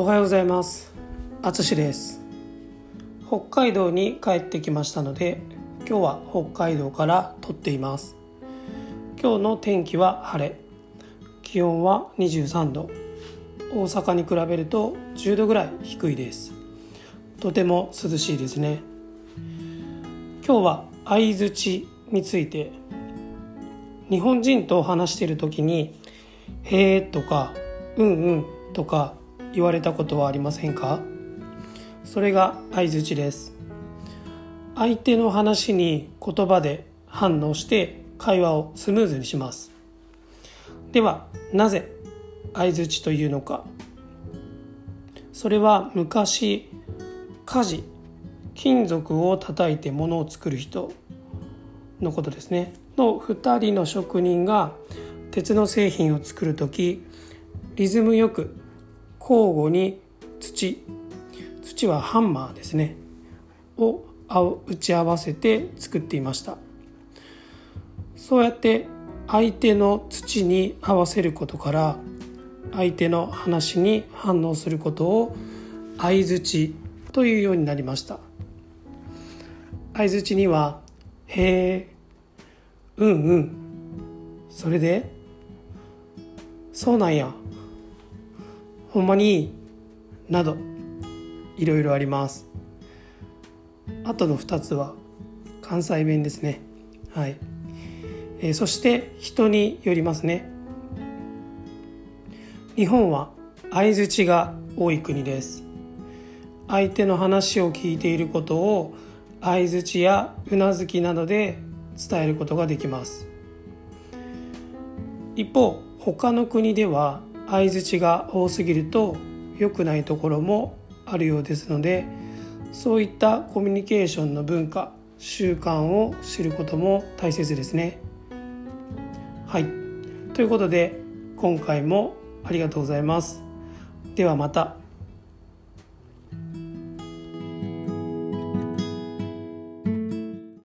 おはようございます。あつしです。北海道に帰ってきましたので今日は北海道から撮っています。今日の天気は晴れ。気温は23度。大阪に比べると10度ぐらい低いです。とても涼しいですね。今日は相づちについて日本人と話している時に「へえ」とか「うんうん」とか言われたことはありませんか？それが相づちです。相手の話に言葉で反応して会話をスムーズにします。ではなぜ相づちというのか？それは昔火事金属を叩いて物を作る人のことですね。の2人の職人が鉄の製品を作る時リズムよく交互に土。土はハンマーですね。を打ち合わせて作っていました。そうやって相手の土に合わせることから相手の話に反応することを相づちというようになりました。相づちには「へえうんうん。それでそうなんや。ほんまになどいろいろあります。あとの2つは関西弁ですね。はい、えー、そして人によりますね。日本は相づちが多い国です。相手の話を聞いていることを相づちやうなずきなどで伝えることができます。一方他の国では相づちが多すぎると良くないところもあるようですのでそういったコミュニケーションの文化習慣を知ることも大切ですね。はいということで今回もありがとうございます。ではまた。